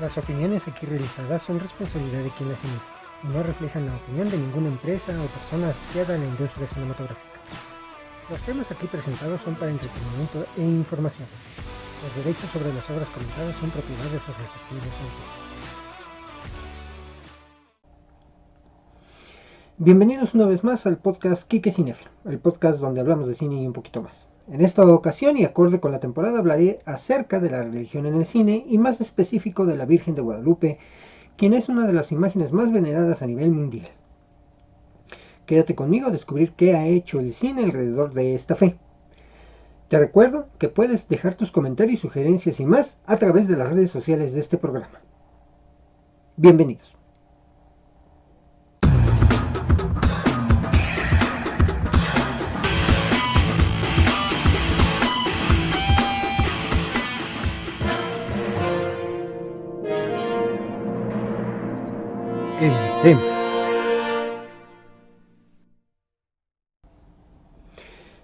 Las opiniones aquí realizadas son responsabilidad de quien las emite y no reflejan la opinión de ninguna empresa o persona asociada a la industria cinematográfica. Los temas aquí presentados son para entretenimiento e información. Los derechos sobre las obras comentadas son propiedad de sus respectivos autores. Bienvenidos una vez más al podcast Kike Cinefilo, el podcast donde hablamos de cine y un poquito más. En esta ocasión y acorde con la temporada hablaré acerca de la religión en el cine y más específico de la Virgen de Guadalupe, quien es una de las imágenes más veneradas a nivel mundial. Quédate conmigo a descubrir qué ha hecho el cine alrededor de esta fe. Te recuerdo que puedes dejar tus comentarios, sugerencias y más a través de las redes sociales de este programa. Bienvenidos.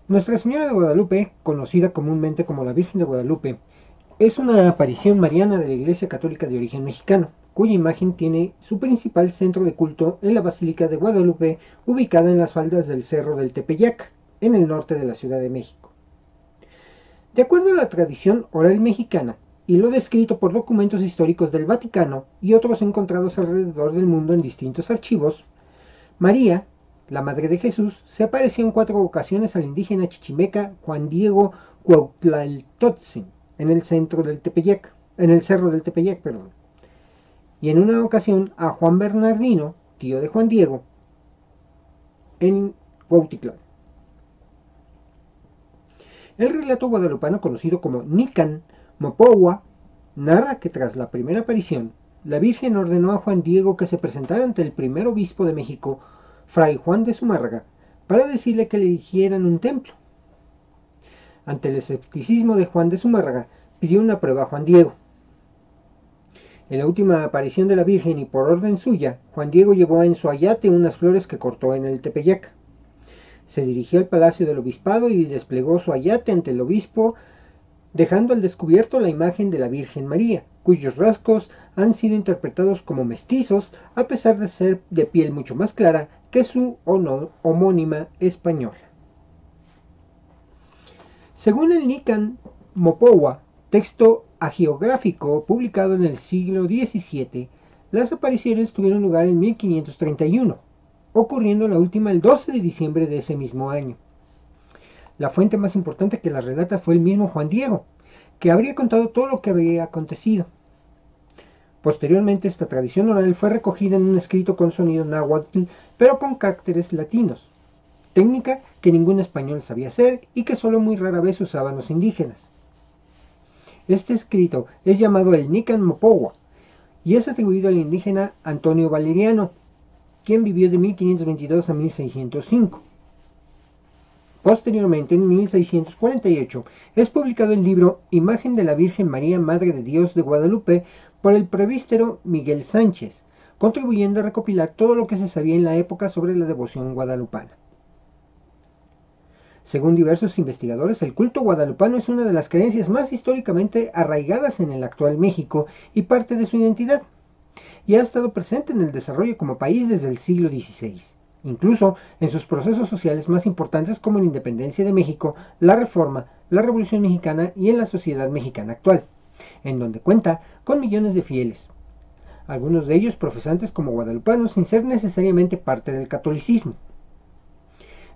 Nuestra Señora de Guadalupe, conocida comúnmente como la Virgen de Guadalupe, es una aparición mariana de la Iglesia Católica de origen mexicano, cuya imagen tiene su principal centro de culto en la Basílica de Guadalupe, ubicada en las faldas del Cerro del Tepeyac, en el norte de la Ciudad de México. De acuerdo a la tradición oral mexicana, y lo descrito por documentos históricos del Vaticano y otros encontrados alrededor del mundo en distintos archivos, María, la Madre de Jesús, se apareció en cuatro ocasiones al indígena chichimeca Juan Diego Cuautlaltotzin en el centro del Tepeyac, en el cerro del Tepeyac, perdón. Y en una ocasión a Juan Bernardino, tío de Juan Diego, en Cuautitlán. El relato guadalupano conocido como Nican Mopowa narra que tras la primera aparición, la Virgen ordenó a Juan Diego que se presentara ante el primer obispo de México, Fray Juan de Zumárraga, para decirle que le erigieran un templo. Ante el escepticismo de Juan de Zumárraga, pidió una prueba a Juan Diego. En la última aparición de la Virgen y por orden suya, Juan Diego llevó en su ayate unas flores que cortó en el Tepeyac. Se dirigió al palacio del obispado y desplegó su ayate ante el obispo dejando al descubierto la imagen de la Virgen María, cuyos rasgos han sido interpretados como mestizos a pesar de ser de piel mucho más clara que su homónima española. Según el Nican Mopowa, texto agiográfico publicado en el siglo XVII, las apariciones tuvieron lugar en 1531, ocurriendo la última el 12 de diciembre de ese mismo año. La fuente más importante que la relata fue el mismo Juan Diego, que habría contado todo lo que había acontecido. Posteriormente esta tradición oral fue recogida en un escrito con sonido náhuatl, pero con caracteres latinos, técnica que ningún español sabía hacer y que solo muy rara vez usaban los indígenas. Este escrito es llamado el Nican Mopowa y es atribuido al indígena Antonio Valeriano, quien vivió de 1522 a 1605. Posteriormente, en 1648, es publicado el libro Imagen de la Virgen María, Madre de Dios de Guadalupe, por el prevístero Miguel Sánchez, contribuyendo a recopilar todo lo que se sabía en la época sobre la devoción guadalupana. Según diversos investigadores, el culto guadalupano es una de las creencias más históricamente arraigadas en el actual México y parte de su identidad, y ha estado presente en el desarrollo como país desde el siglo XVI incluso en sus procesos sociales más importantes como la independencia de México, la reforma, la Revolución Mexicana y en la sociedad mexicana actual, en donde cuenta con millones de fieles, algunos de ellos profesantes como guadalupanos sin ser necesariamente parte del catolicismo.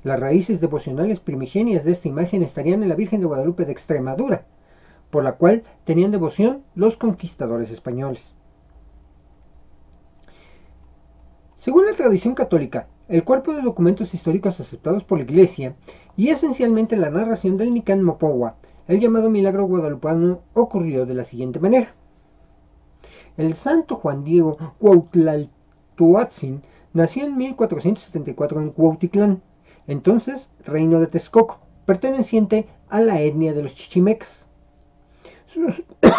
Las raíces devocionales primigenias de esta imagen estarían en la Virgen de Guadalupe de Extremadura, por la cual tenían devoción los conquistadores españoles. Según la tradición católica, el cuerpo de documentos históricos aceptados por la Iglesia y esencialmente la narración del Nican Mopowa, el llamado milagro guadalupano ocurrió de la siguiente manera. El santo Juan Diego Cuautlaltoatzin nació en 1474 en Cuautitlán, entonces reino de Texcoco, perteneciente a la etnia de los chichimecas. Su,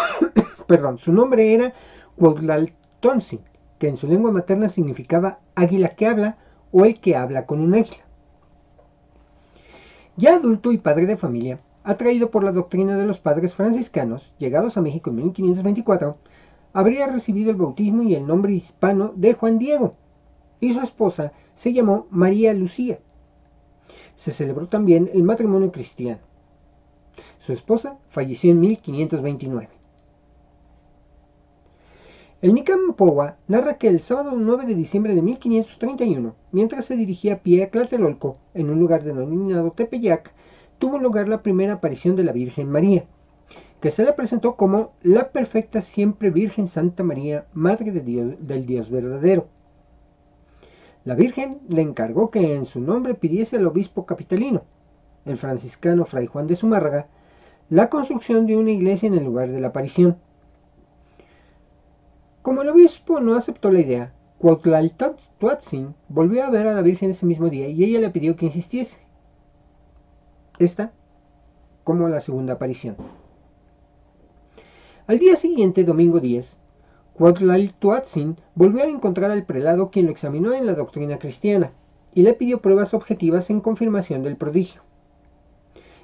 perdón, su nombre era Cuautlaltonzin, que en su lengua materna significaba águila que habla o el que habla con un águila. Ya adulto y padre de familia, atraído por la doctrina de los padres franciscanos, llegados a México en 1524, habría recibido el bautismo y el nombre hispano de Juan Diego, y su esposa se llamó María Lucía. Se celebró también el matrimonio cristiano. Su esposa falleció en 1529. El Powa narra que el sábado 9 de diciembre de 1531, mientras se dirigía a pie a Tlatelolco, en un lugar denominado Tepeyac, tuvo lugar la primera aparición de la Virgen María, que se le presentó como la perfecta siempre Virgen Santa María, Madre de Dios, del Dios verdadero. La Virgen le encargó que en su nombre pidiese al obispo capitalino, el franciscano Fray Juan de Zumárraga, la construcción de una iglesia en el lugar de la aparición. Como el obispo no aceptó la idea, Tuatzin volvió a ver a la Virgen ese mismo día y ella le pidió que insistiese. Esta como la segunda aparición. Al día siguiente, domingo 10, Tuatzin volvió a encontrar al prelado quien lo examinó en la doctrina cristiana y le pidió pruebas objetivas en confirmación del prodigio.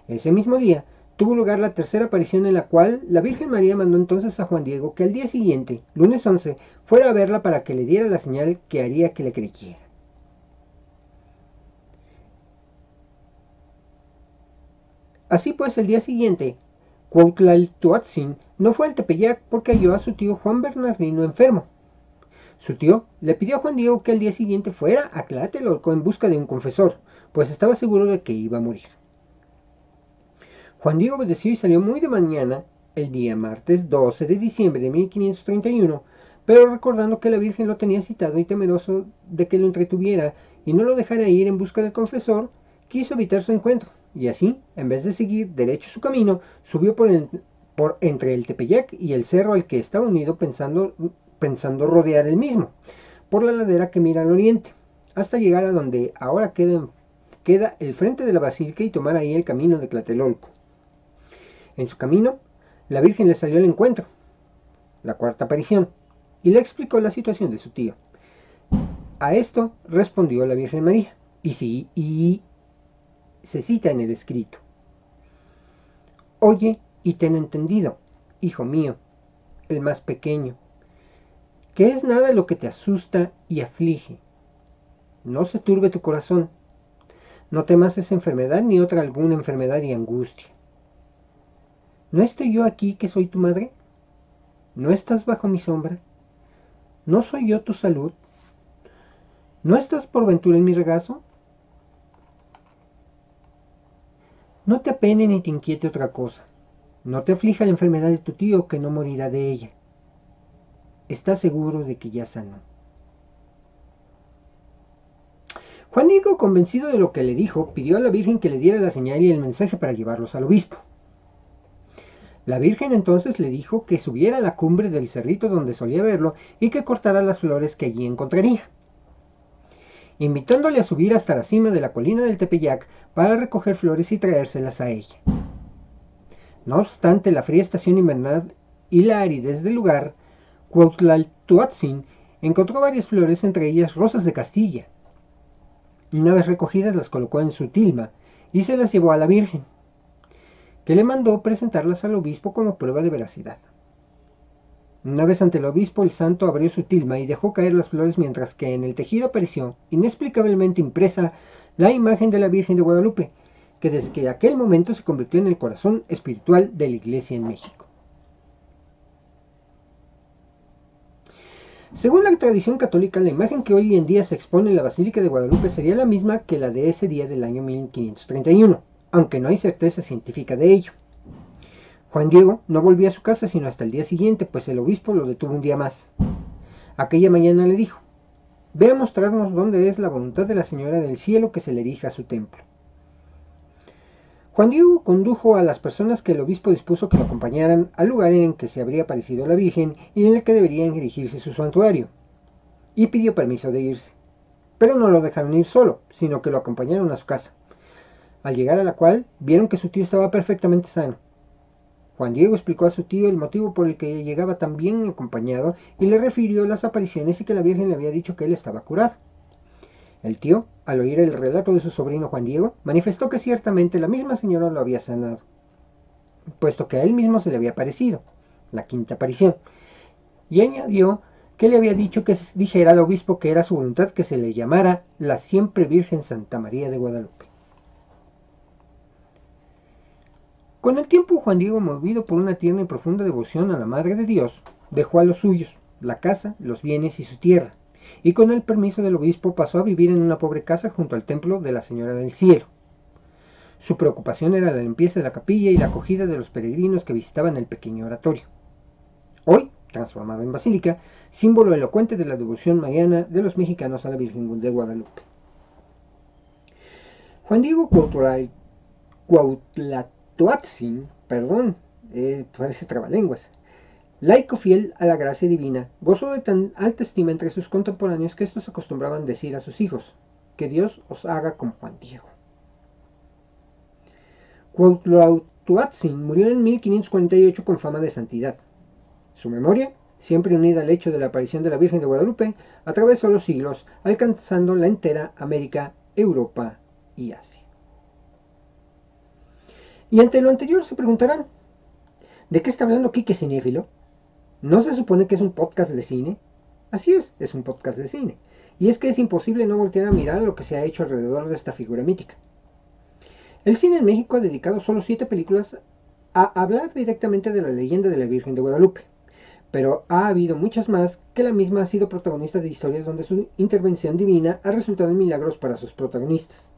Ese mismo día tuvo lugar la tercera aparición en la cual la Virgen María mandó entonces a Juan Diego que al día siguiente, lunes 11, fuera a verla para que le diera la señal que haría que le creyera. Así pues, el día siguiente, Cuautlaltuatzin no fue al Tepeyac porque halló a su tío Juan Bernardino enfermo. Su tío le pidió a Juan Diego que al día siguiente fuera a Tlatelolco en busca de un confesor, pues estaba seguro de que iba a morir. Juan Diego obedeció y salió muy de mañana, el día martes 12 de diciembre de 1531, pero recordando que la Virgen lo tenía citado y temeroso de que lo entretuviera y no lo dejara ir en busca del confesor, quiso evitar su encuentro y así, en vez de seguir derecho su camino, subió por, entre el Tepeyac y el cerro al que estaba unido pensando, pensando rodear el mismo, por la ladera que mira al oriente, hasta llegar a donde ahora queda, queda el frente de la basílica y tomar ahí el camino de Tlatelolco. En su camino, la Virgen le salió al encuentro, la cuarta aparición, y le explicó la situación de su tío. A esto respondió la Virgen María, y sí, y se cita en el escrito. Oye y ten entendido, hijo mío, el más pequeño, que es nada lo que te asusta y aflige. No se turbe tu corazón, no temas esa enfermedad ni otra alguna enfermedad y angustia. ¿No estoy yo aquí que soy tu madre? ¿No estás bajo mi sombra? ¿No soy yo tu salud? ¿No estás por ventura en mi regazo? No te apene ni te inquiete otra cosa. No te aflija la enfermedad de tu tío, que no morirá de ella. Está seguro de que ya sanó. Juan Diego, convencido de lo que le dijo, pidió a la Virgen que le diera la señal y el mensaje para llevarlos al obispo. La Virgen entonces le dijo que subiera a la cumbre del cerrito donde solía verlo y que cortara las flores que allí encontraría invitándole a subir hasta la cima de la colina del Tepeyac para recoger flores y traérselas a ella. No obstante la fría estación invernal y la aridez del lugar, Cuautlaltuatzin encontró varias flores, entre ellas rosas de Castilla. Una vez recogidas las colocó en su tilma y se las llevó a la Virgen, que le mandó presentarlas al obispo como prueba de veracidad. Una vez ante el obispo, el santo abrió su tilma y dejó caer las flores mientras que en el tejido apareció, inexplicablemente impresa, la imagen de la Virgen de Guadalupe, que desde aquel momento se convirtió en el corazón espiritual de la Iglesia en México. Según la tradición católica, la imagen que hoy en día se expone en la Basílica de Guadalupe sería la misma que la de ese día del año 1531, aunque no hay certeza científica de ello. Juan Diego no volvió a su casa sino hasta el día siguiente, pues el obispo lo detuvo un día más. Aquella mañana le dijo, ve a mostrarnos dónde es la voluntad de la Señora del Cielo que se le erija a su templo. Juan Diego condujo a las personas que el obispo dispuso que lo acompañaran al lugar en que se habría aparecido la Virgen y en el que debería erigirse su santuario, y pidió permiso de irse. Pero no lo dejaron ir solo, sino que lo acompañaron a su casa, al llegar a la cual vieron que su tío estaba perfectamente sano Juan Diego explicó a su tío el motivo por el que llegaba tan bien acompañado y le refirió las apariciones y que la Virgen le había dicho que él estaba curado. El tío, al oír el relato de su sobrino Juan Diego, manifestó que ciertamente la misma señora lo había sanado, puesto que a él mismo se le había aparecido, la quinta aparición, y añadió que le había dicho que dijera al obispo que era su voluntad que se le llamara la siempre Virgen Santa María de Guadalupe. Con el tiempo Juan Diego, movido por una tierna y profunda devoción a la Madre de Dios, dejó a los suyos, la casa, los bienes y su tierra, y con el permiso del obispo pasó a vivir en una pobre casa junto al templo de la Señora del Cielo. Su preocupación era la limpieza de la capilla y la acogida de los peregrinos que visitaban el pequeño oratorio. Hoy, transformado en basílica, símbolo elocuente de la devoción mariana de los mexicanos a la Virgen de Guadalupe. Juan Diego Cuautlatoatzin, perdón, eh, parece trabalenguas, laico fiel a la gracia divina, gozó de tan alta estima entre sus contemporáneos que estos acostumbraban decir a sus hijos, que Dios os haga como Juan Diego. Cuautlatoatzin murió en 1548 con fama de santidad. Su memoria, siempre unida al hecho de la aparición de la Virgen de Guadalupe, atravesó los siglos, alcanzando la entera América, Europa y Asia. Y ante lo anterior se preguntarán, ¿de qué está hablando Quique Cinéfilo? ¿No se supone que es un podcast de cine? Así es, es un podcast de cine. Y es que es imposible no voltear a mirar lo que se ha hecho alrededor de esta figura mítica. El cine en México ha dedicado solo siete películas a hablar directamente de la leyenda de la Virgen de Guadalupe pero ha habido muchas más que la misma ha sido protagonista de historias donde su intervención divina ha resultado en milagros para sus protagonistas.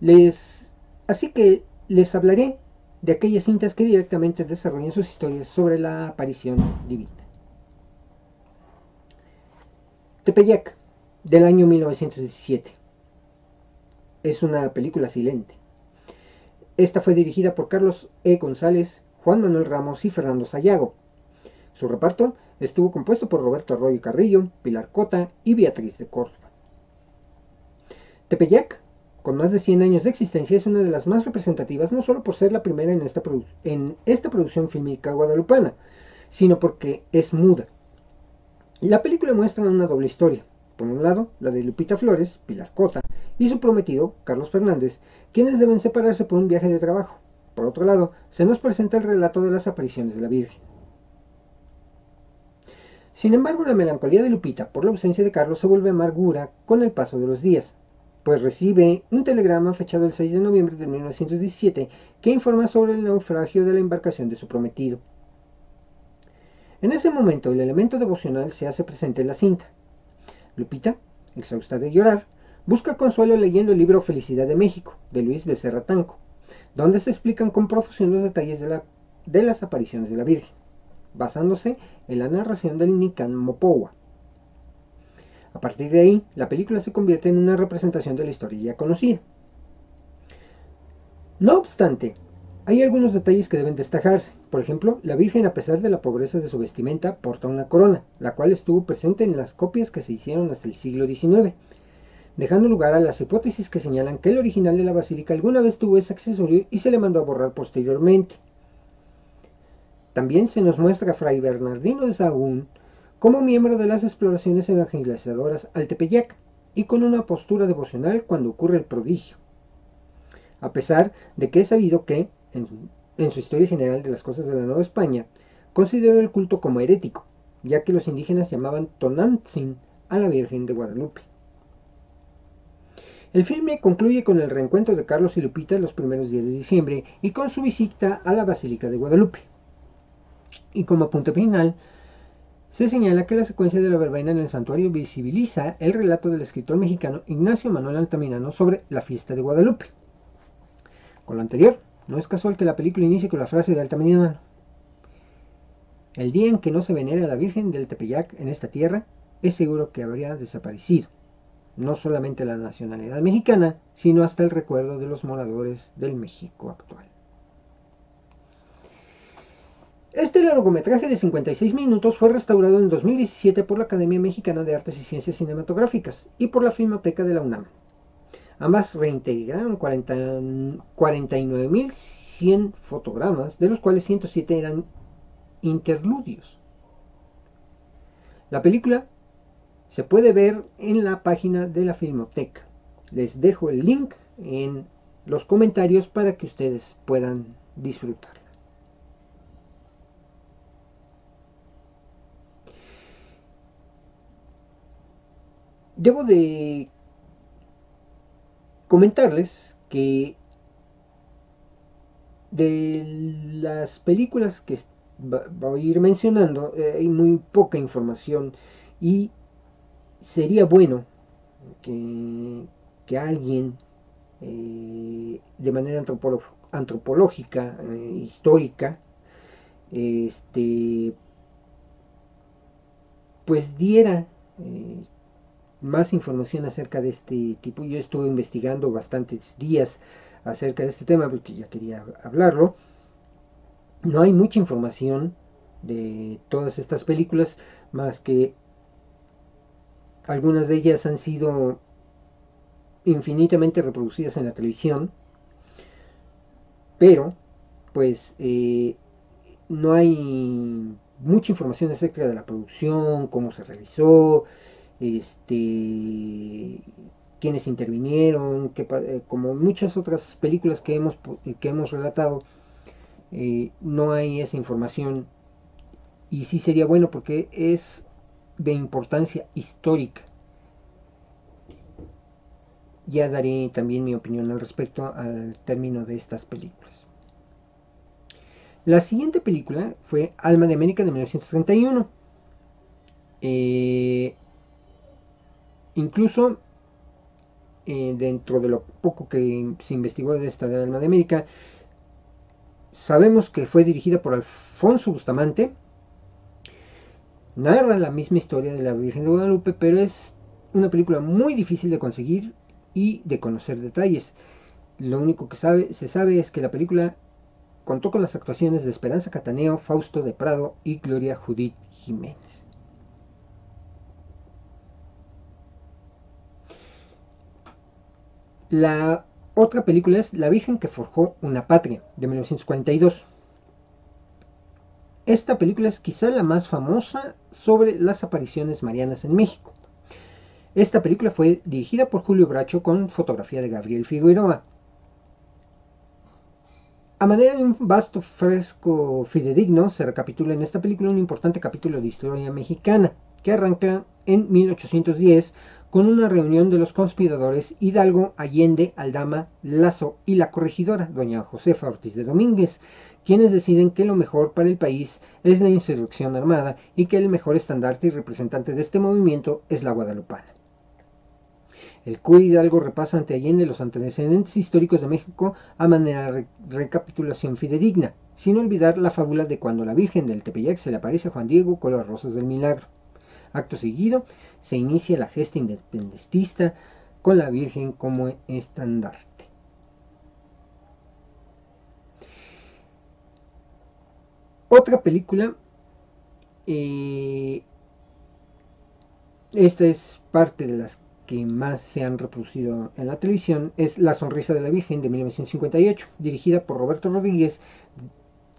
Les, así que les hablaré de aquellas cintas que directamente desarrollan sus historias sobre la aparición divina. Tepeyac, del año 1917. Es una película silente. Esta fue dirigida por Carlos E. González Juan Manuel Ramos y Fernando Sayago. Su reparto estuvo compuesto por Roberto Arroyo Carrillo, Pilar Cota y Beatriz de Córdoba. Tepeyac, con más de 100 años de existencia, es una de las más representativas no solo por ser la primera en esta, producción fílmica guadalupana, sino porque es muda. La película muestra una doble historia. Por un lado, la de Lupita Flores, Pilar Cota, y su prometido, Carlos Fernández, quienes deben separarse por un viaje de trabajo. Por otro lado, se nos presenta el relato de las apariciones de la Virgen. Sin embargo, la melancolía de Lupita por la ausencia de Carlos se vuelve amargura con el paso de los días, pues recibe un telegrama fechado el 6 de noviembre de 1917 que informa sobre el naufragio de la embarcación de su prometido. En ese momento, el elemento devocional se hace presente en la cinta. Lupita, exhausta de llorar, busca consuelo leyendo el libro Felicidad de México, de Luis Becerra Tanco, donde se explican con profusión los detalles de, de las apariciones de la Virgen, basándose en la narración del Nican Mopowa. A partir de ahí, la película se convierte en una representación de la historia ya conocida. No obstante, hay algunos detalles que deben destacarse. Por ejemplo, la Virgen, a pesar de la pobreza de su vestimenta, porta una corona, la cual estuvo presente en las copias que se hicieron hasta el siglo XIX, dejando lugar a las hipótesis que señalan que el original de la basílica alguna vez tuvo ese accesorio y se le mandó a borrar posteriormente. También se nos muestra a Fray Bernardino de Sahagún como miembro de las exploraciones evangelizadoras al Tepeyac y con una postura devocional cuando ocurre el prodigio. A pesar de que es sabido que, en, en su historia general de las cosas de la Nueva España, consideró el culto como herético, ya que los indígenas llamaban Tonantzin a la Virgen de Guadalupe. El filme concluye con el reencuentro de Carlos y Lupita los primeros días de diciembre y con su visita a la Basílica de Guadalupe. Y como punto final, se señala que la secuencia de la verbena en el santuario visibiliza el relato del escritor mexicano Ignacio Manuel Altamirano sobre la fiesta de Guadalupe. Con lo anterior, no es casual que la película inicie con la frase de Altamirano. El día en que no se venera la Virgen del Tepeyac en esta tierra, es seguro que habría desaparecido no solamente la nacionalidad mexicana, sino hasta el recuerdo de los moradores del México actual. Este largometraje de 56 minutos fue restaurado en 2017 por la Academia Mexicana de Artes y Ciencias Cinematográficas y por la Filmoteca de la UNAM. Ambas reintegraron 49.100 fotogramas, de los cuales 107 eran interludios. La película se puede ver en la página de la Filmoteca. Les dejo el link en los comentarios para que ustedes puedan disfrutarla. Debo de comentarles que de las películas que voy a ir mencionando eh, hay muy poca información y sería bueno que, que alguien eh, de manera antropológica, eh, histórica, este, pues diera más información acerca de este tipo. Yo estuve investigando bastantes días acerca de este tema porque ya quería hablarlo. No hay mucha información de todas estas películas más que algunas de ellas han sido infinitamente reproducidas en la televisión, pero pues eh, no hay mucha información acerca de la producción, cómo se realizó, este, quienes intervinieron, eh, como muchas otras películas que hemos, que hemos relatado, eh, no hay esa información y sí sería bueno porque es de importancia histórica. Ya daré también mi opinión al respecto al término de estas películas. La siguiente película fue Alma de América de 1931. Eh, incluso eh, dentro de lo poco que se investigó de esta de Alma de América, sabemos que fue dirigida por Alfonso Bustamante, narra la misma historia de la Virgen de Guadalupe, pero es una película muy difícil de conseguir y de conocer detalles. Lo único que sabe, se sabe es que la película contó con las actuaciones de Esperanza Cataneo, Fausto de Prado y Gloria Judith Jiménez. La otra película es La Virgen que forjó una patria, de 1942. Esta película es quizá la más famosa sobre las apariciones marianas en México. Esta película fue dirigida por Julio Bracho con fotografía de Gabriel Figueroa. A manera de un vasto fresco fidedigno, se recapitula en esta película un importante capítulo de historia mexicana, que arranca en 1810 con una reunión de los conspiradores Hidalgo, Allende, Aldama, Lazo y la corregidora, doña Josefa Ortiz de Domínguez, quienes deciden que lo mejor para el país es la insurrección armada y que el mejor estandarte y representante de este movimiento es la guadalupana. El cura Hidalgo repasa ante Allende los antecedentes históricos de México a manera de recapitulación fidedigna, sin olvidar la fábula de cuando la Virgen del Tepeyac se le aparece a Juan Diego con las rosas del milagro. Acto seguido, se inicia la gesta independentista con la Virgen como estandarte. Otra película, eh, esta es parte de las que más se han reproducido en la televisión, es La Sonrisa de la Virgen de 1958, dirigida por Roberto Rodríguez,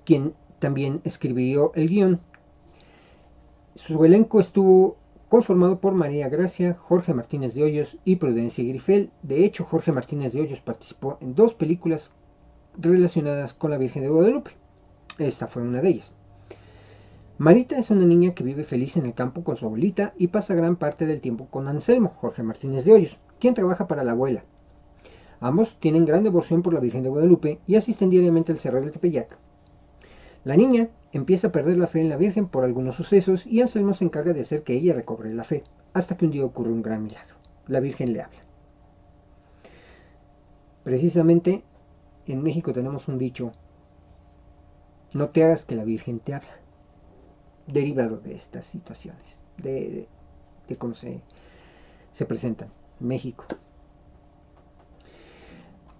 quien también escribió el guion su elenco estuvo conformado por María Gracia, Jorge Martínez de Hoyos y Prudencia Grifel. De hecho, Jorge Martínez de Hoyos participó en dos películas relacionadas con la Virgen de Guadalupe. Esta fue una de ellas. Marita es una niña que vive feliz en el campo con su abuelita y pasa gran parte del tiempo con Anselmo, Jorge Martínez de Hoyos, quien trabaja para la abuela. Ambos tienen gran devoción por la Virgen de Guadalupe y asisten diariamente al Cerro del Tepeyac. La niña empieza a perder la fe en la Virgen por algunos sucesos y Anselmo se encarga de hacer que ella recobre la fe, hasta que un día ocurre un gran milagro. La Virgen le habla. Precisamente en México tenemos un dicho, no te hagas que la Virgen te habla, derivado de estas situaciones, de, cómo se, se presentan. México.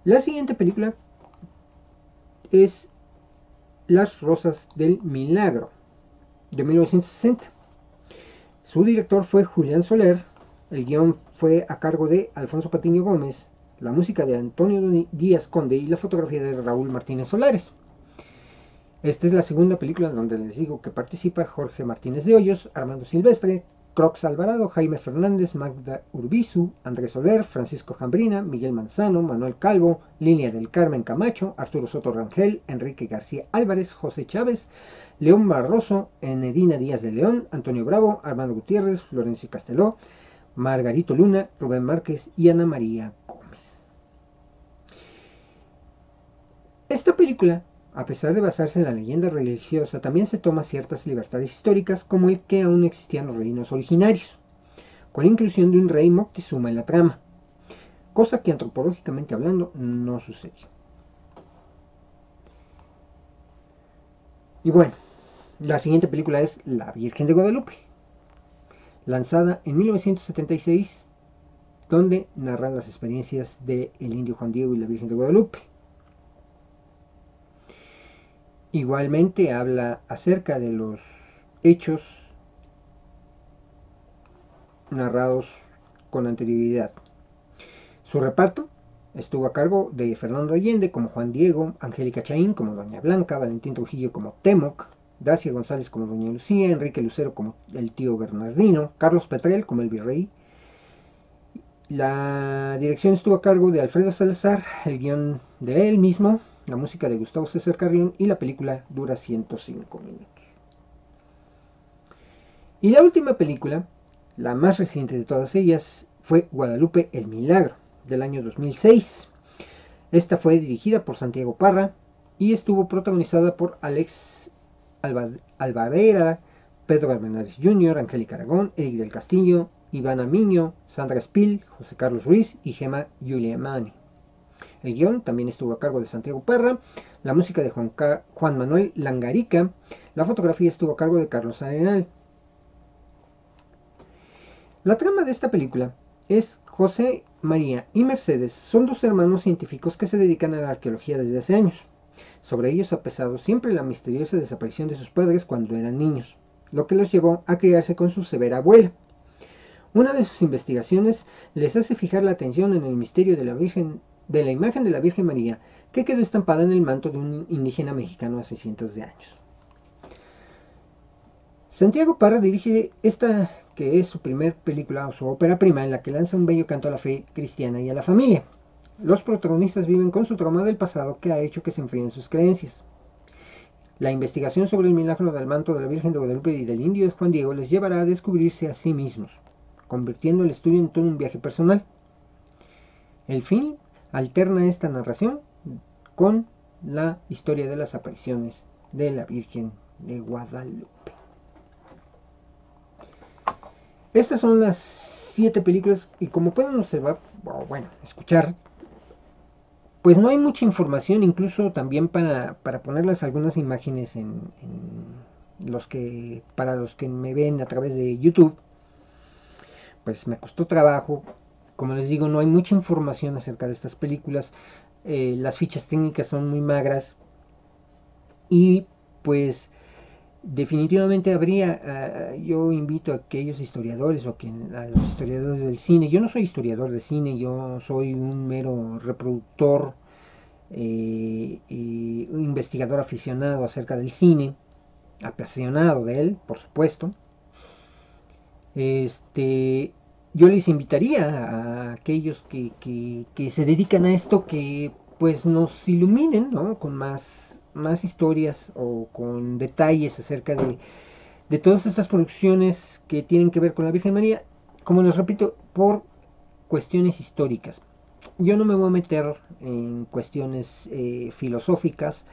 La siguiente película es las Rosas del Milagro, de 1960. Su director fue Julián Soler, el guion fue a cargo de Alfonso Patiño Gómez, la música de Antonio Díaz Conde y la fotografía de Raúl Martínez Solares. Esta es la segunda película donde les digo que participa Jorge Martínez de Hoyos, Armando Silvestre, Crox Alvarado, Jaime Fernández, Magda Urbizu, Andrés Soler, Francisco Jambrina, Miguel Manzano, Manuel Calvo, Línea del Carmen Camacho, Arturo Soto Rangel, Enrique García Álvarez, José Chávez, León Barroso, Enedina Díaz de León, Antonio Bravo, Armando Gutiérrez, Florencio Casteló, Margarito Luna, Rubén Márquez y Ana María Gómez. Esta película, a pesar de basarse en la leyenda religiosa, también se toma ciertas libertades históricas como el que aún existían los reinos originarios, con la inclusión de un rey Moctezuma en la trama, cosa que antropológicamente hablando no sucedió. Y bueno, la siguiente película es La Virgen de Guadalupe, lanzada en 1976, donde narran las experiencias del indio Juan Diego y la Virgen de Guadalupe. Igualmente habla acerca de los hechos narrados con anterioridad. Su reparto estuvo a cargo de Fernando Allende como Juan Diego, Angélica Chaín como Doña Blanca, Valentín Trujillo como Temoc, Dacia González como Doña Lucía, Enrique Lucero como el tío Bernardino, Carlos Petrel como el virrey. La dirección estuvo a cargo de Alfredo Salazar, el guion de él mismo, la música de Gustavo César Carrión y la película dura 105 minutos. Y la última película, la más reciente de todas ellas, fue Guadalupe el Milagro, del año 2006. Esta fue dirigida por Santiago Parra y estuvo protagonizada por Alex Alvarera, Pedro Hernández Jr., Angélica Aragón, Eric del Castillo, Ivana Miño, Sandra Spill, José Carlos Ruiz y Gema Mani. El guion también estuvo a cargo de Santiago Parra, la música de Juan, Manuel Langarica, la fotografía estuvo a cargo de Carlos Arenal. La trama de esta película es José María y Mercedes son dos hermanos científicos que se dedican a la arqueología desde hace años. Sobre ellos ha pesado siempre la misteriosa desaparición de sus padres cuando eran niños, lo que los llevó a criarse con su severa abuela. Una de sus investigaciones les hace fijar la atención en el misterio de la Virgen de la imagen de la Virgen María que quedó estampada en el manto de un indígena mexicano hace cientos de años. Santiago Parra dirige esta que es su primer película o su ópera prima en la que lanza un bello canto a la fe cristiana y a la familia. Los protagonistas viven con su trauma del pasado que ha hecho que se enfríen sus creencias. La investigación sobre el milagro del manto de la Virgen de Guadalupe y del indio Juan Diego les llevará a descubrirse a sí mismos, convirtiendo el estudio en todo un viaje personal. El film alterna esta narración con la historia de las apariciones de la Virgen de Guadalupe. Estas son las siete películas y como pueden observar, bueno, escuchar, pues no hay mucha información, incluso también para, ponerles algunas imágenes en, los que, para los que me ven a través de YouTube, pues me costó trabajo como les digo, no hay mucha información acerca de estas películas. Eh, las fichas técnicas son muy magras. Y pues definitivamente habría, ah, yo invito a aquellos historiadores o a los historiadores del cine, yo no soy historiador de cine, yo soy un mero reproductor, eh, investigador aficionado acerca del cine, apasionado de él, por supuesto. Este, yo les invitaría a aquellos que, se dedican a esto que pues nos iluminen ¿no? con más, más historias o con detalles acerca de, de todas estas producciones que tienen que ver con la Virgen María, como les repito, por cuestiones históricas. Yo no me voy a meter en cuestiones eh, filosóficas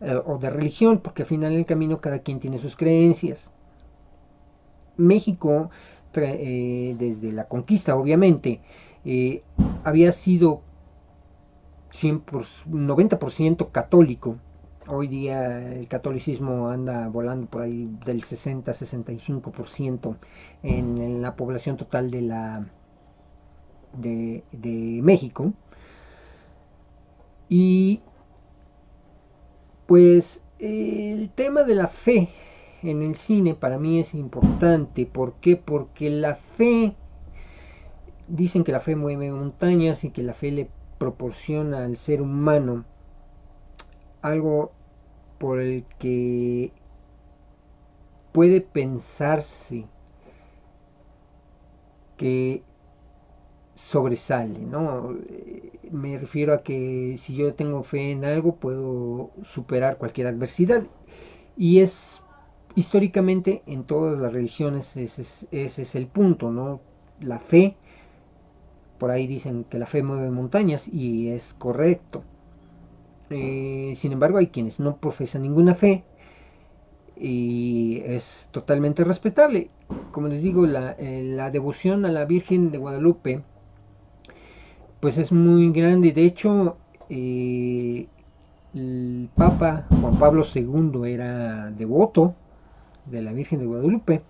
eh, o de religión, porque al final del camino cada quien tiene sus creencias. México eh, desde la conquista, obviamente, eh, había sido 90% católico. Hoy día el catolicismo anda volando por ahí del 60-65% en, la población total de la de México. Y pues el tema de la fe en el cine para mí es importante. ¿Por qué? Porque la fe, dicen que la fe mueve montañas y que la fe le proporciona al ser humano algo por el que puede pensarse que sobresale, ¿no? Me refiero a que si yo tengo fe en algo puedo superar cualquier adversidad y es históricamente en todas las religiones ese es, el punto, ¿no? la fe. Por ahí dicen que la fe mueve montañas y es correcto. Eh, sin embargo, hay quienes no profesan ninguna fe y es totalmente respetable. Como les digo, la, eh, devoción a la Virgen de Guadalupe pues es muy grande. De hecho, eh, el Papa Juan Pablo II era devoto de la Virgen de Guadalupe.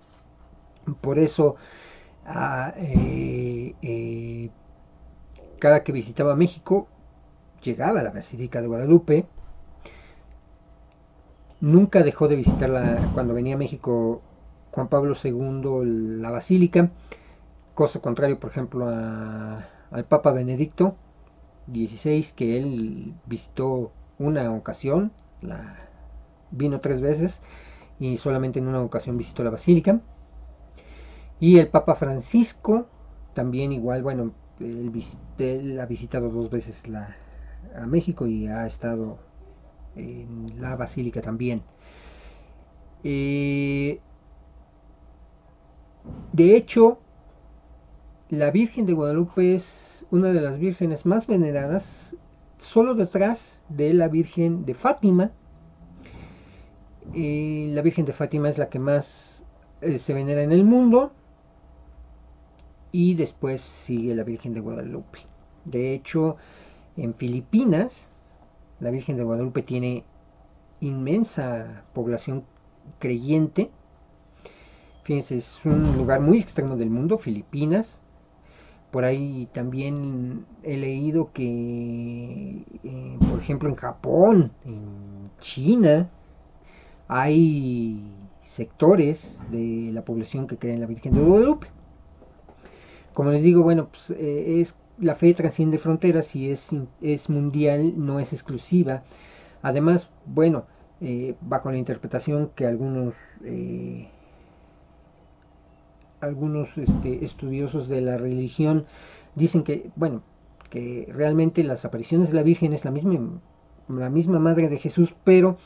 Por eso, ah, eh, cada que visitaba México, llegaba a la Basílica de Guadalupe Nunca dejó de visitarla cuando venía a México Juan Pablo II la basílica, cosa contrario, por ejemplo, al Papa Benedicto XVI, que él visitó una ocasión, la, vino tres veces y solamente en una ocasión visitó la basílica. Y el Papa Francisco también igual, bueno, él, ha visitado dos veces a México y ha estado en la basílica también. Eh, de hecho, la Virgen de Guadalupe es una de las vírgenes más veneradas, solo detrás de la Virgen de Fátima. Eh, la Virgen de Fátima es la que más eh, se venera en el mundo. Y después sigue la Virgen de Guadalupe. De hecho, en Filipinas, la Virgen de Guadalupe tiene inmensa población creyente. Fíjense, es un lugar muy extremo del mundo, Filipinas. Por ahí también he leído que, eh, por ejemplo, en Japón, en China, hay sectores de la población que creen en la Virgen de Guadalupe. Como les digo, bueno, pues eh, es la fe trasciende fronteras y es, es mundial, no es exclusiva. Además, bueno, eh, bajo la interpretación que algunos eh, algunos este, estudiosos de la religión dicen que, bueno, que realmente las apariciones de la Virgen es la misma, la misma madre de Jesús, pero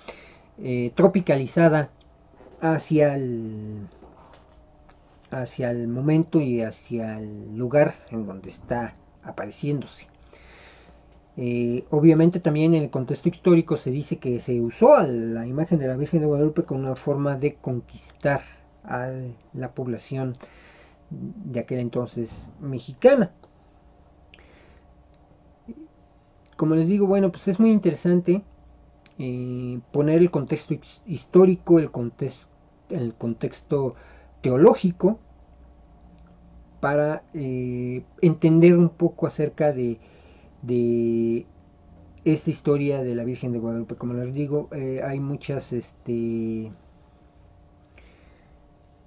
eh, tropicalizada hacia el, hacia el momento y hacia el lugar en donde está apareciéndose. Eh, obviamente también en el contexto histórico se dice que se usó la imagen de la Virgen de Guadalupe como una forma de conquistar a la población de aquel entonces mexicana. Como les digo, bueno, pues es muy interesante eh, poner el contexto histórico, el, contexto teológico para eh, entender un poco acerca de, esta historia de la Virgen de Guadalupe. Como les digo, eh, hay muchas, este,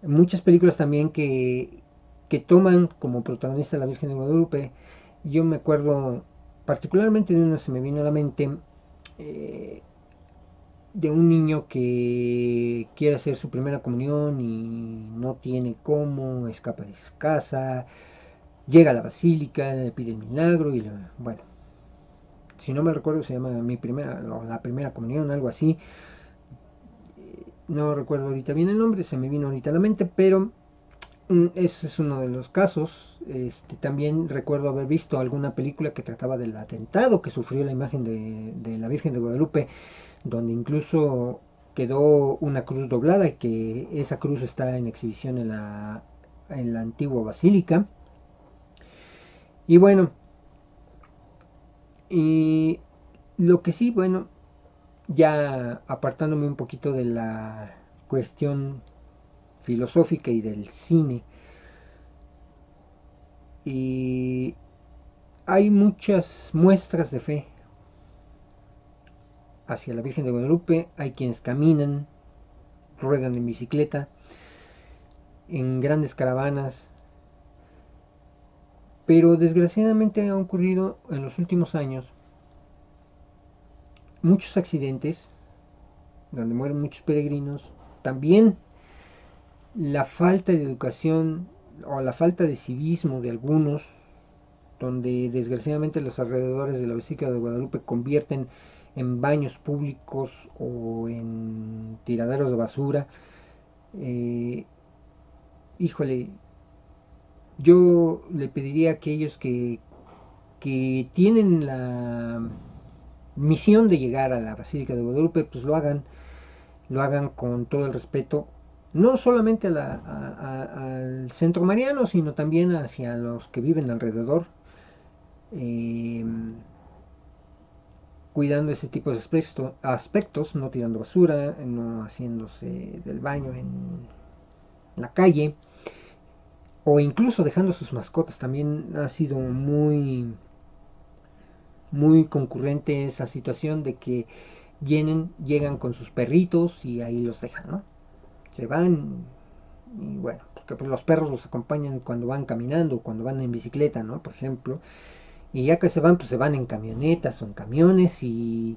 muchas películas también que, que toman como protagonista a la Virgen de Guadalupe. Yo me acuerdo particularmente de una se me vino a la mente. De un niño que quiere hacer su primera comunión y no tiene cómo, escapa de su casa, llega a la basílica, le pide el milagro y bueno, si no me recuerdo se llama mi primera, la primera comunión, algo así. No recuerdo ahorita bien el nombre, se me vino ahorita a la mente, pero mm, ese es uno de los casos. Este, también recuerdo haber visto alguna película que trataba del atentado que sufrió la imagen de, de la Virgen de Guadalupe donde incluso quedó una cruz doblada y que esa cruz está en exhibición en la, en la antigua basílica. Y bueno, y lo que sí, bueno, ya apartándome un poquito de la cuestión filosófica y del cine, y hay muchas muestras de fe hacia la Virgen de Guadalupe, hay quienes caminan, ruedan en bicicleta, en grandes caravanas, pero desgraciadamente ha ocurrido en los últimos años muchos accidentes donde mueren muchos peregrinos, también la falta de educación o la falta de civismo de algunos, donde desgraciadamente los alrededores de la Basílica de Guadalupe convierten en baños públicos o en tiraderos de basura. Eh, híjole, yo le pediría a aquellos que, que tienen la misión de llegar a la Basílica de Guadalupe, pues lo hagan, lo hagan con todo el respeto, no solamente al centro mariano, sino también hacia los que viven alrededor, eh, cuidando ese tipo de aspectos, no tirando basura, no haciéndose del baño en la calle, o incluso dejando sus mascotas. También ha sido muy muy concurrente esa situación de que llegan con sus perritos y ahí los dejan, ¿no? Se van y bueno, porque pues los perros los acompañan cuando van caminando, cuando van en bicicleta, ¿no? Por ejemplo. Y ya que se van, pues se van en camionetas o en camiones y,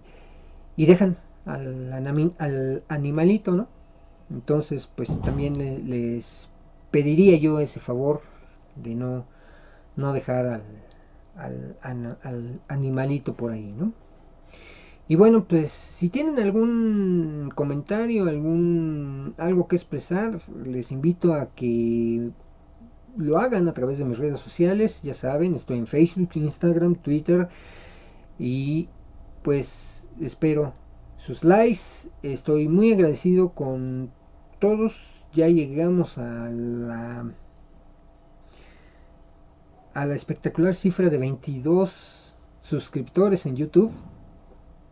y dejan al, al animalito, ¿no? Entonces, pues también les pediría yo ese favor de no, no dejar al, al, animalito por ahí, ¿no? Y bueno, pues si tienen algún comentario, algún algo que expresar, les invito a que lo hagan a través de mis redes sociales, ya saben, estoy en Facebook, Instagram, Twitter y pues espero sus likes, estoy muy agradecido con todos, ya llegamos a la a la espectacular cifra de 22 suscriptores en YouTube.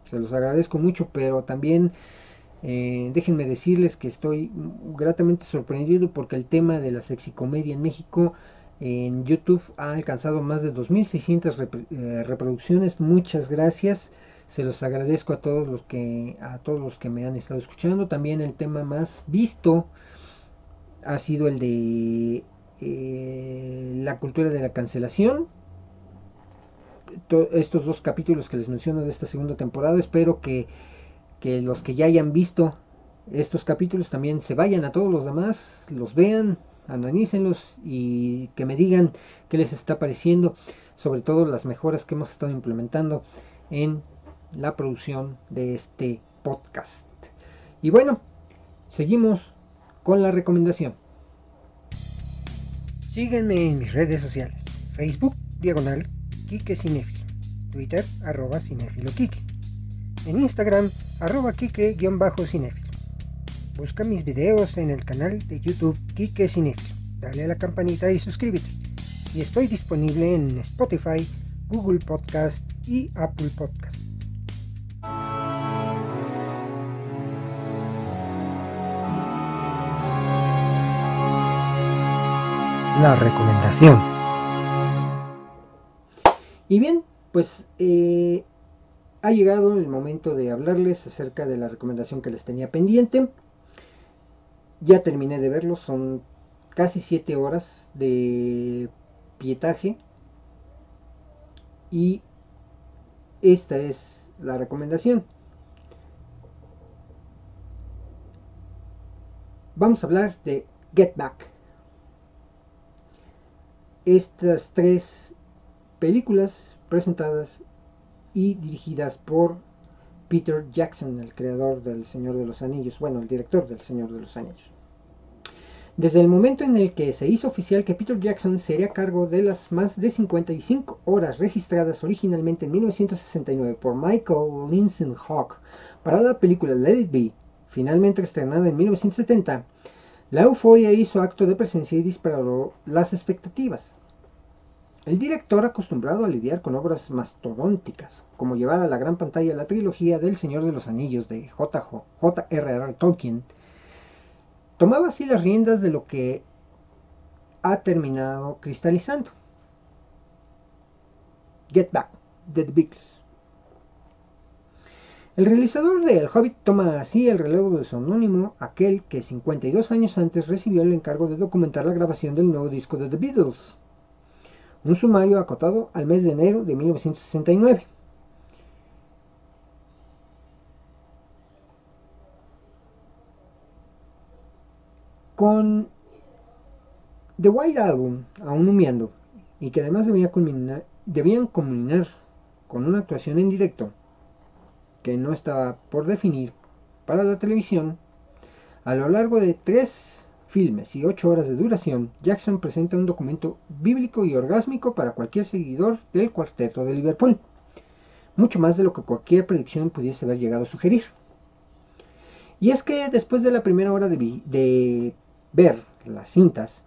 Se los agradezco mucho, pero también eh, déjenme decirles que estoy gratamente sorprendido porque el tema de la sexicomedia en México en YouTube ha alcanzado más de 2.600 eh, reproducciones. Muchas gracias. Se los agradezco a todos los que a todos los que me han estado escuchando. También el tema más visto ha sido el de eh, la cultura de la cancelación. estos dos capítulos que les menciono de esta segunda temporada, espero que, que los que ya hayan visto estos capítulos también se vayan a todos los demás, los vean, analícenlos y que me digan qué les está pareciendo, sobre todo las mejoras que hemos estado implementando en la producción de este podcast. Y bueno, seguimos con la recomendación. Síguenme en mis redes sociales. Facebook, diagonal, Kike Cinefilo. Twitter, arroba Cinefilo Kike. En Instagram, arroba Kike-Cinefilo. Busca mis videos en el canal de YouTube Kike Cinefilo. Dale a la campanita y suscríbete. Y estoy disponible en Spotify, Google Podcast y Apple Podcast. la recomendación. Y bien, pues eh, ha llegado el momento de hablarles acerca de la recomendación que les tenía pendiente. Ya terminé de verlo, son casi 7 horas de pietaje. Y esta es la recomendación. Vamos a hablar de Get Back estas tres películas presentadas y dirigidas por Peter Jackson, el creador del Señor de los Anillos, bueno, el director del Señor de los Anillos. Desde el momento en el que se hizo oficial que Peter Jackson sería a cargo de las más de 55 horas registradas originalmente en 1969 por Michael Linson Hawk para la película Let It Be, finalmente estrenada en 1970, la euforia hizo acto de presencia y disparó las expectativas. El director, acostumbrado a lidiar con obras mastodónticas, como llevar a la gran pantalla la trilogía del Señor de los Anillos de J.R.R. Tolkien, tomaba así las riendas de lo que ha terminado cristalizando. Get Back, The Beatles. El realizador de El Hobbit toma así el relevo de su anónimo, aquel que 52 años antes recibió el encargo de documentar la grabación del nuevo disco de The Beatles, un sumario acotado al mes de enero de 1969. Con The White Album aún humeando y que además debía debían culminar con una actuación en directo, que no estaba por definir para la televisión, a lo largo de tres filmes y 8 horas de duración, Jackson presenta un documento bíblico y orgásmico para cualquier seguidor del cuarteto de Liverpool, mucho más de lo que cualquier predicción pudiese haber llegado a sugerir. Y es que después de la primera hora de, de ver las cintas,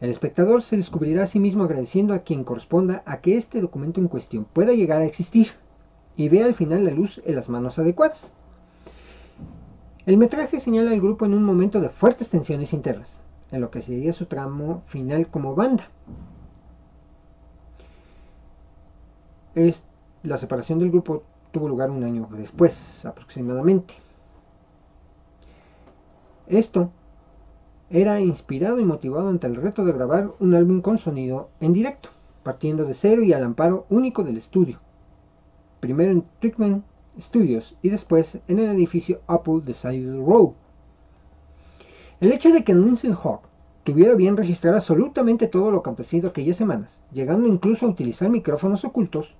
el espectador se descubrirá a sí mismo agradeciendo a quien corresponda a que este documento en cuestión pueda llegar a existir y vea al final la luz en las manos adecuadas. El metraje señala al grupo en un momento de fuertes tensiones internas, en lo que sería su tramo final como banda. Es, la separación del grupo tuvo lugar un año después, aproximadamente. Esto era inspirado y motivado ante el reto de grabar un álbum con sonido en directo, partiendo de cero y al amparo único del estudio. Primero en Trickman Y después en el edificio Apple de Side Row. El hecho de que Nancy Hawk tuviera bien registrar absolutamente todo lo acontecido aquellas semanas, llegando incluso a utilizar micrófonos ocultos,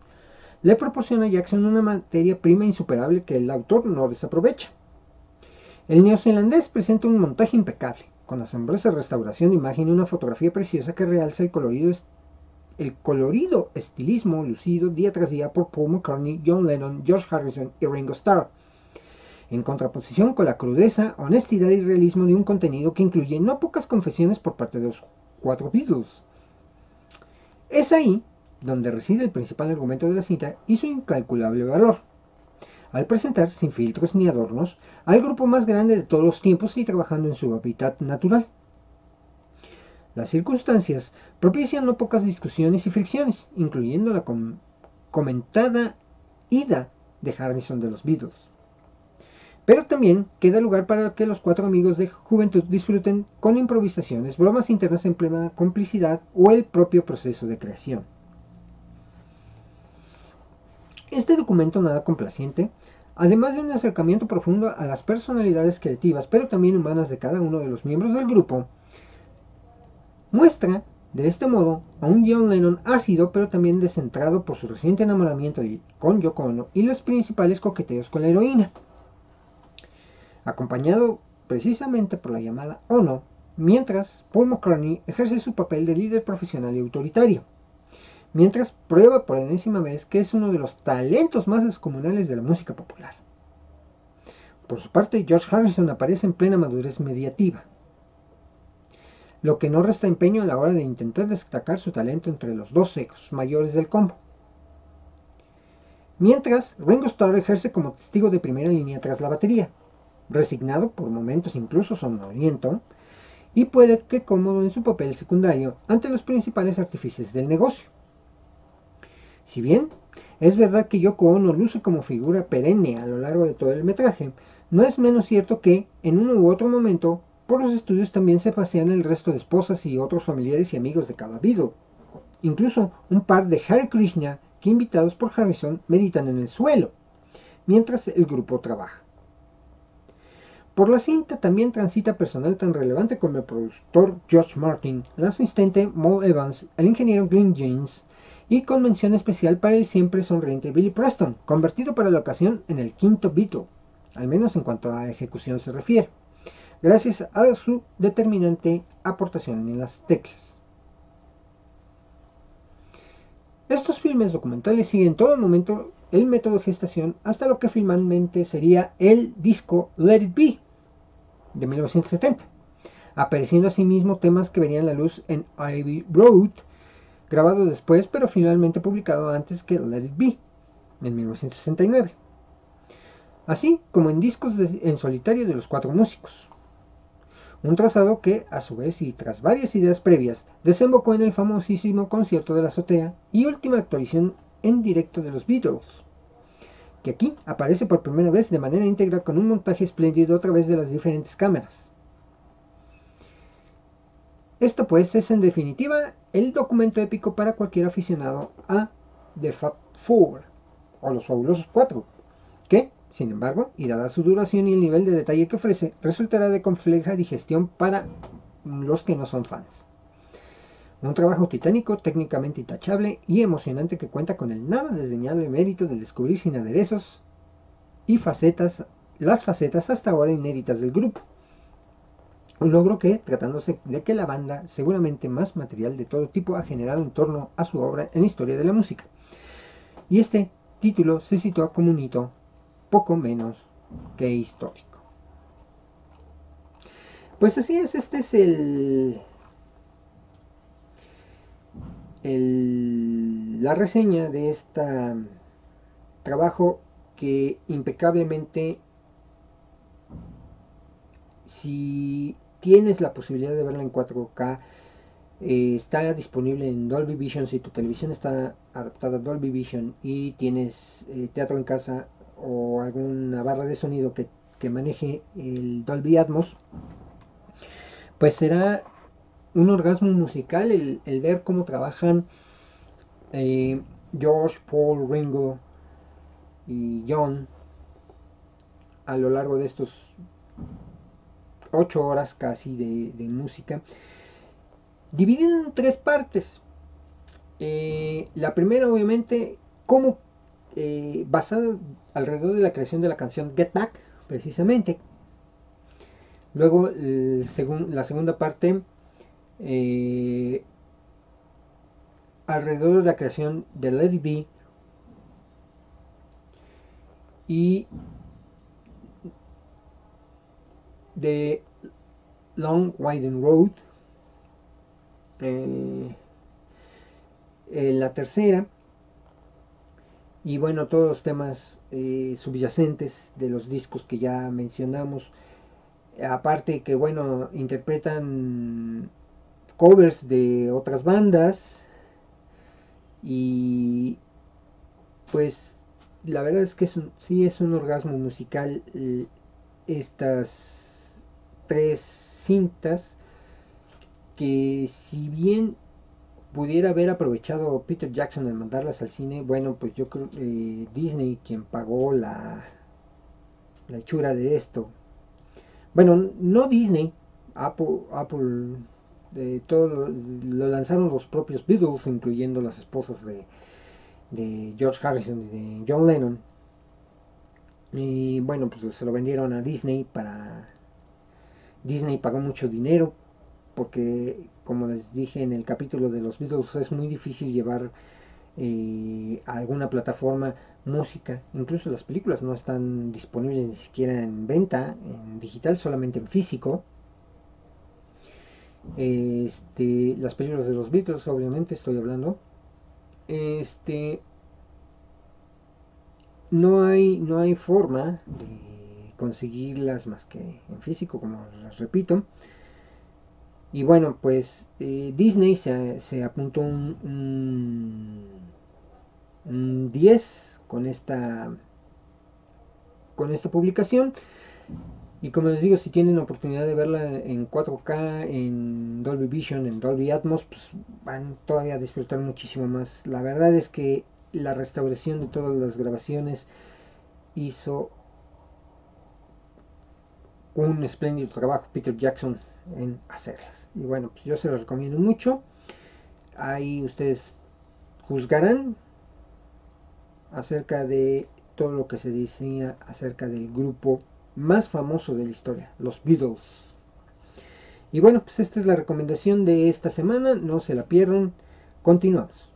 le proporciona a Jackson una materia prima insuperable que el autor no desaprovecha. El neozelandés presenta un montaje impecable, con asombrosa restauración de imagen y una fotografía preciosa que realza el colorido el colorido estilismo lucido día tras día por Paul McCartney, John Lennon, George Harrison y Ringo Starr, en contraposición con la crudeza, honestidad y realismo de un contenido que incluye no pocas confesiones por parte de los cuatro Beatles. Es ahí donde reside el principal argumento de la cinta y su incalculable valor. Al presentar, sin filtros ni adornos, al grupo más grande de todos los tiempos y trabajando en su hábitat natural. Las circunstancias propician no pocas discusiones y fricciones, incluyendo la comentada ida de Harrison de los Beatles. Pero también queda lugar para que los cuatro amigos de juventud disfruten con improvisaciones, bromas internas en plena complicidad o el propio proceso de creación. Este documento nada complaciente, además de un acercamiento profundo a las personalidades creativas, pero también humanas de cada uno de los miembros del grupo, Muestra, de este modo, a un John Lennon ácido pero también descentrado por su reciente enamoramiento con Yoko Ono y los principales coqueteos con la heroína. Acompañado precisamente por la llamada Ono, mientras Paul McCartney ejerce su papel de líder profesional y autoritario. Mientras prueba por enésima vez que es uno de los talentos más descomunales de la música popular. Por su parte, George Harrison aparece en plena madurez mediativa lo que no resta empeño a la hora de intentar destacar su talento entre los dos sexos mayores del combo. Mientras, Ringo Starr ejerce como testigo de primera línea tras la batería, resignado, por momentos incluso sonoliento, y puede que cómodo en su papel secundario ante los principales artífices del negocio. Si bien es verdad que Yoko Ono luce como figura perenne a lo largo de todo el metraje, no es menos cierto que, en uno u otro momento, por los estudios también se pasean el resto de esposas y otros familiares y amigos de cada Beatle. Incluso un par de Hare Krishna que invitados por Harrison meditan en el suelo, mientras el grupo trabaja. Por la cinta también transita personal tan relevante como el productor George Martin, el asistente Mo Evans, el ingeniero Glyn James y con mención especial para el siempre sonriente Billy Preston, convertido para la ocasión en el quinto Beatle, al menos en cuanto a ejecución se refiere gracias a su determinante aportación en las teclas. Estos filmes documentales siguen en todo momento el método de gestación hasta lo que finalmente sería el disco Let It Be de 1970, apareciendo asimismo temas que verían la luz en Ivy Road, grabado después pero finalmente publicado antes que Let It Be en 1969, así como en discos en solitario de los cuatro músicos un trazado que, a su vez y tras varias ideas previas, desembocó en el famosísimo concierto de la azotea y última actualización en directo de los Beatles, que aquí aparece por primera vez de manera íntegra con un montaje espléndido a través de las diferentes cámaras. Esto pues es en definitiva el documento épico para cualquier aficionado a The Fab Four o los fabulosos cuatro, sin embargo, y dada su duración y el nivel de detalle que ofrece, resultará de compleja digestión para los que no son fans. Un trabajo titánico, técnicamente intachable y emocionante que cuenta con el nada desdeñable mérito de descubrir sin aderezos y facetas, las facetas hasta ahora inéditas del grupo. Un logro que, tratándose de que la banda, seguramente más material de todo tipo, ha generado en torno a su obra en la historia de la música. Y este título se sitúa como un hito poco menos que histórico. Pues así es, este es el, la reseña de este trabajo que impecablemente si tienes la posibilidad de verla en 4K eh, está disponible en Dolby Vision si tu televisión está adaptada a Dolby Vision y tienes eh, teatro en casa o alguna barra de sonido que, maneje el Dolby Atmos pues será un orgasmo musical el, ver cómo trabajan eh, George, Paul, Ringo y John a lo largo de estos ocho horas casi de, música, dividido en tres partes. Eh, la primera, obviamente, como eh, basada alrededor de la creación de la canción Get Back, precisamente. Luego, la segunda parte, eh, alrededor de la creación de Let It Be. Y de Long Widen Road. Eh, la tercera. Y bueno, todos los temas eh, subyacentes de los discos que ya mencionamos. Aparte que bueno, interpretan covers de otras bandas. Y pues la verdad es que es sí es un orgasmo musical eh, estas tres cintas que si bien pudiera haber aprovechado Peter Jackson en mandarlas al cine, bueno, pues yo creo eh, Disney quien pagó la, la hechura de esto. Bueno, no Disney, Apple, Apple todo lo lanzaron los propios Beatles, incluyendo las esposas de, de George Harrison y de John Lennon. Y bueno, pues se lo vendieron a Disney para Disney pagó mucho dinero porque, como les dije en el capítulo de los Beatles, es muy difícil llevar eh, a alguna plataforma música. Incluso las películas no están disponibles ni siquiera en venta, en digital, solamente en físico. Este, las películas de los Beatles, obviamente, estoy hablando. Este, no hay, no hay forma de conseguirlas más que en físico, como les repito. Y bueno, pues eh, Disney se, apuntó un, 10 con esta, con esta publicación. Y como les digo, si tienen oportunidad de verla en 4K, en Dolby Vision, en Dolby Atmos, pues van todavía a disfrutar muchísimo más. La verdad es que la restauración de todas las grabaciones hizo un espléndido trabajo Peter Jackson en hacerlas. Y bueno, pues yo se las recomiendo mucho. Ahí ustedes juzgarán acerca de todo lo que se decía acerca del grupo más famoso de la historia, los Beatles. Y bueno, pues esta es la recomendación de esta semana, no se la pierdan. Continuamos.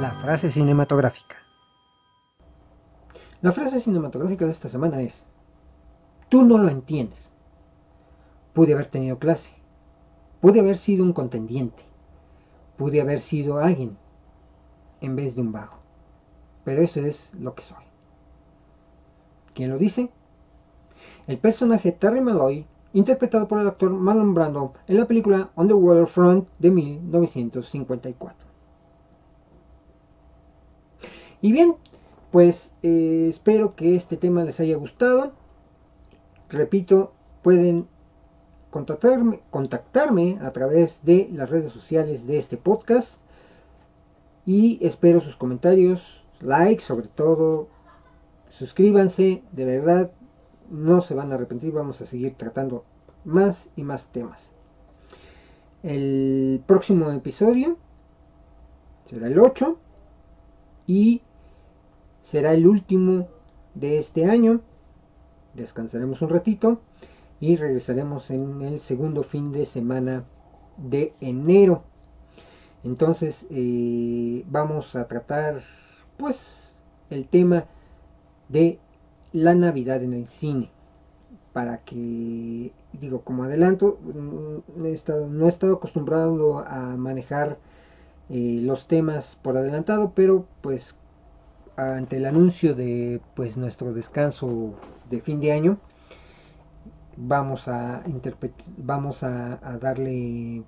La frase cinematográfica. La frase cinematográfica de esta semana es, tú no lo entiendes. Pude haber tenido clase, pude haber sido un contendiente, pude haber sido alguien en vez de un vago. Pero eso es lo que soy. ¿Quién lo dice? El personaje Terry Malloy, interpretado por el actor Marlon Brando en la película On the Waterfront de 1954. Y bien, pues eh, espero que este tema les haya gustado. Repito, pueden contactarme, contactarme a través de las redes sociales de este podcast. Y espero sus comentarios, likes sobre todo. Suscríbanse, de verdad, no se van a arrepentir. Vamos a seguir tratando más y más temas. El próximo episodio será el 8 y será el último de este año descansaremos un ratito y regresaremos en el segundo fin de semana de enero. Entonces eh, vamos a tratar pues el tema de la Navidad en el cine. Para que, digo, como adelanto, mm, no he estado, acostumbrado a manejar eh, los temas por adelantado, pero pues ante el anuncio de pues nuestro descanso de fin de año, vamos a vamos a, darle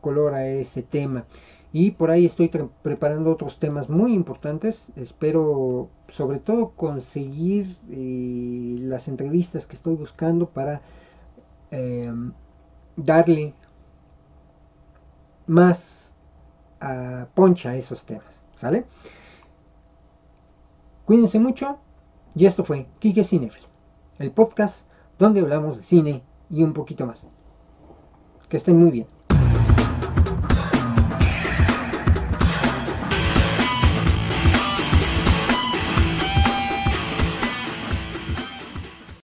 color a ese tema. Y por ahí estoy preparando otros temas muy importantes. Espero sobre todo conseguir eh, las entrevistas que estoy buscando para em, darle más poncha a esos temas sale cuídense mucho y esto fue Kike Cinefil el podcast donde hablamos de cine y un poquito más. Que estén muy bien.